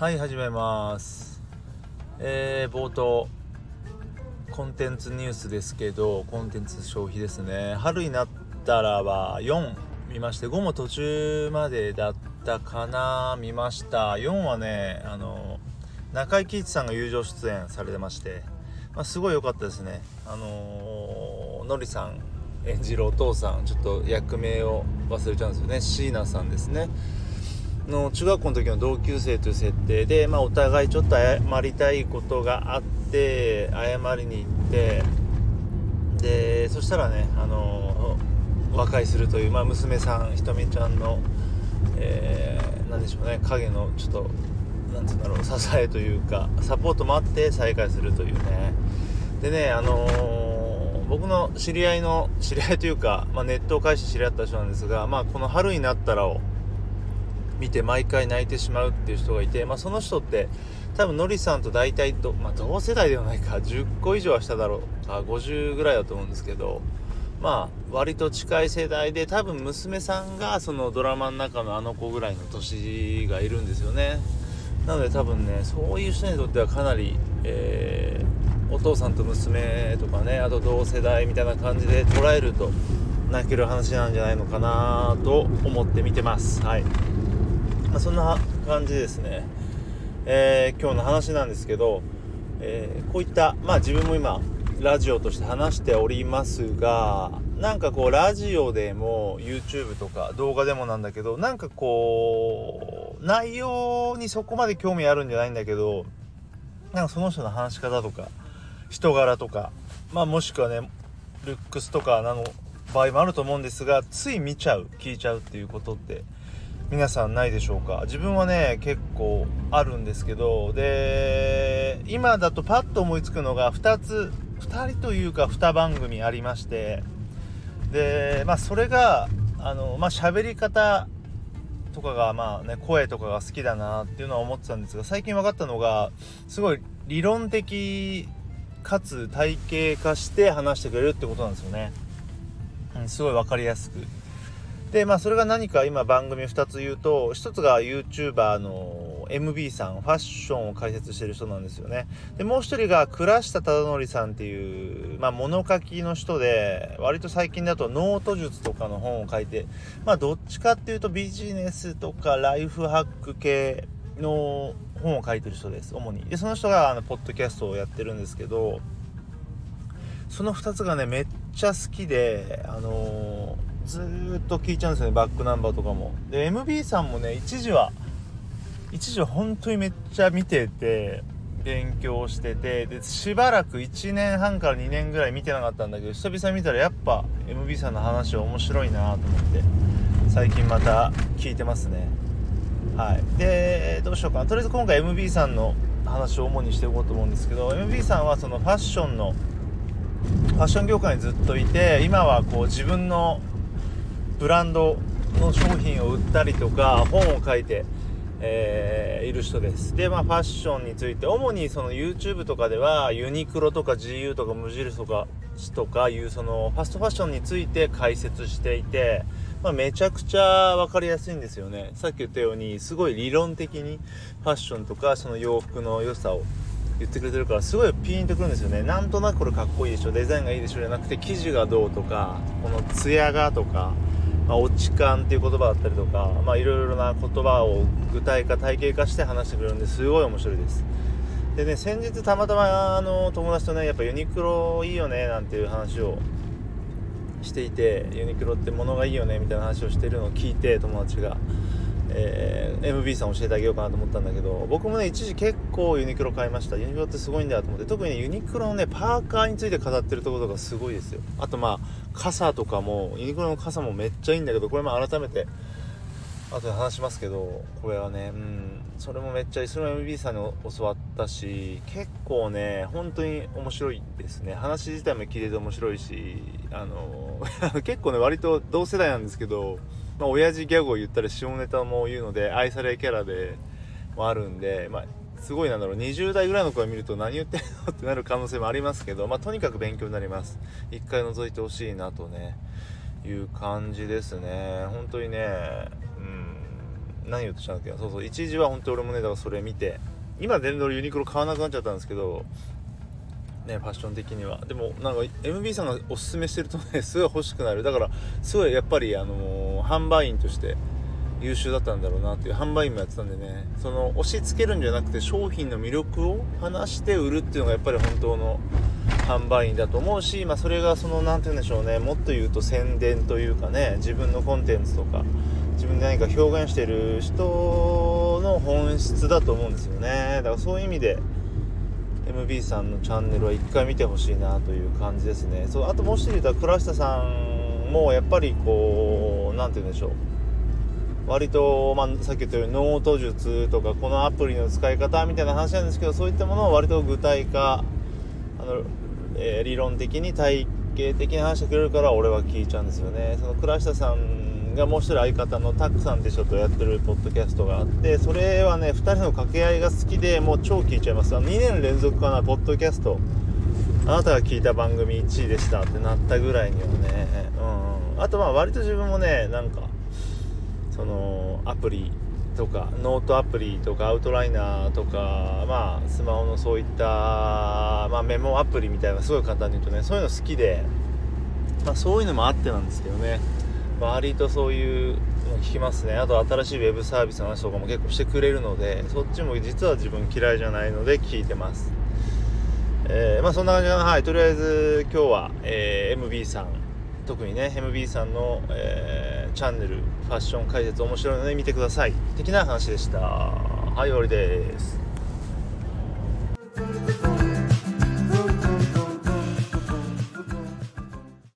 はい始めます。えー、冒頭コンテンツニュースですけどコンテンツ消費ですね。春になったらは4見まして5も途中までだったかな。見ました。4はねあの中井貴一さんが友情出演されてまして、まあ、すごい良かったですね。あのー、のりさん演じるお父さんちょっと役名を忘れちゃうんですよね。椎名さんですね。の中学校の時の同級生という設定で、まあ、お互いちょっと謝りたいことがあって謝りに行ってでそしたらねあの和解するという、まあ、娘さんひとみちゃんの、えー、何でしょうね影のちょっとなんて言うんだろう支えというかサポートもあって再会するというね。でねあのー、僕の知り合いの知り合いというか、まあ、ネットを介して知り合った人なんですが、まあ、この春になったらを見て毎回泣いてしまうっていう人がいて、まあ、その人って多分のりさんと大体と、まあ、同世代ではないか10個以上は下だろう。か50ぐらいだと思うんですけどまあ割と近い世代で多分娘さんがそのドラマの中のあの子ぐらいの年がいるんですよね。なので多分ねそういう人にとってはかなり、えー、お父さんと娘とかねあと同世代みたいな感じで捉えると泣ける話なんじゃないのかなと思って見てます。はい。まあ、そんな感じですね、えー、今日の話なんですけど、えー、こういったまあ自分も今ラジオとして話しておりますがなんかこうラジオでも YouTube とか動画でもなんだけどなんかこう内容にそこまで興味あるんじゃないんだけどなんかその人の話し方とか人柄とかまあもしくはねルックスとかなの場合もあると思うんですがつい見ちゃう聞いちゃうっていうことって皆さんないでしょうか？自分はね結構あるんですけどで今だとパッと思いつくのが2つ2人というか2番組ありましてでまあそれがあのまあ喋り方とかがまあね声とかが好きだなっていうのは思ってたんですが最近分かったのがすごい理論的かつ体系化して話してくれるってことなんですよね、うん、すごい分かりやすく。でまあそれが何か今番組2つ言うと1つが YouTuber の MB さんファッションを解説してる人なんですよね。でもう1人が倉下忠憲さんっていう、まあ、物書きの人で割と最近だとノート術とかの本を書いてまあどっちかっていうとビジネスとかライフハック系の本を書いてる人です主に。でその人があのポッドキャストをやってるんですけどその2つがねめっちゃ好きであのーずっと聞いちゃうんですよねバックナンバーとかも。で MB さんもね一時は一時は本当にめっちゃ見てて勉強しててでしばらく1年半から2年ぐらい見てなかったんだけど久々見たらやっぱ MB さんの話面白いなと思って最近また聞いてますね。はい。でどうしようかな。とりあえず今回 MB さんの話を主にしていこうと思うんですけど MB さんはそのファッションのファッション業界にずっといて今はこう自分のブランドの商品を売ったりとか本を書いて、えー、いる人です。でまあファッションについて主にその YouTube とかではユニクロとか GU とか無印とかとかいうそのファストファッションについて解説していて、まあ、めちゃくちゃ分かりやすいんですよね。さっき言ったようにすごい理論的にファッションとかその洋服の良さを言ってくれてるからすごいピーンとくるんですよね。なんとなくこれかっこいいでしょ。デザインがいいでしょ。じゃなくて生地がどうとかこのツヤがとかまあ、落ち感っていう言葉だったりとか、まあ、いろいろな言葉を具体化体系化して話してくれるんですごい面白いです。でね先日たまたまあの友達とねやっぱユニクロいいよねなんていう話をしていてユニクロって物がいいよねみたいな話をしてるのを聞いて友達が。えー、MB さん教えてあげようかなと思ったんだけど僕もね一時結構ユニクロ買いました。ユニクロってすごいんだよと思って特にねユニクロのねパーカーについて語ってるところがすごいですよ。あとまあ傘とかもユニクロの傘もめっちゃいいんだけどこれも改めて後で話しますけどこれはねうんそれもめっちゃいい。それも MB さんに教わったし結構ね本当に面白いですね。話自体も聞いてて面白いしあの 結構ね割と同世代なんですけどまあ、親父ギャグを言ったり下ネタも言うので愛されキャラでもあるんで、まあ、すごいなんだろう20代ぐらいの子が見ると何言ってんのってなる可能性もありますけど、まあ、とにかく勉強になります。一回覗いてほしいなとねいう感じですね。本当にねうん何言うとしたんだっけそうそう一時は本当俺もねだからそれ見て今全然俺ユニクロ買わなくなっちゃったんですけどねファッション的には。でもなんか MB さんがおすすめしてるとねすごい欲しくなる。だからすごいやっぱりあのー、販売員として優秀だったんだろうなっていう販売員もやってたんでね。その押し付けるんじゃなくて商品の魅力を話して売るっていうのがやっぱり本当の販売員だと思うし、まあ、それがその何て言うんでしょうね。もっと言うと宣伝というかね。自分のコンテンツとか自分で何か表現してる人の本質だと思うんですよね。だからそういう意味で MB さんのチャンネルは一回見てほしいなという感じですね。そうあともう一人言った倉下さんもやっぱりこう何て言うんでしょう。割と、まあ、さっき言ったようにノート術とかこのアプリの使い方みたいな話なんですけどそういったものを割と具体化あの、えー、理論的に体系的に話してくれるから俺は聞いちゃうんですよね。その倉下さんがもう一人相方のタクさんって人とやってるポッドキャストがあってそれはね2人の掛け合いが好きでもう超聞いちゃいます。2年連続かなポッドキャスト。あなたが聞いた番組1位でしたってなったぐらいにはねうん。あとまあ割と自分もねなんかそのアプリとかノートアプリとかアウトライナーとかまあスマホのそういった、まあ、メモアプリみたいなすごい簡単に言うとねそういうの好きで、まあ、そういうのもあってなんですけどね。割とそういうの聞きますね。あと新しいウェブサービスの話とかも結構してくれるのでそっちも実は自分嫌いじゃないので聞いてます。えー、まあそんな感じかな。はいとりあえず今日は、えー、MB さん特にね MB さんの、えー、チャンネルファッション解説面白いので見てください。的な話でした。はい終わりです。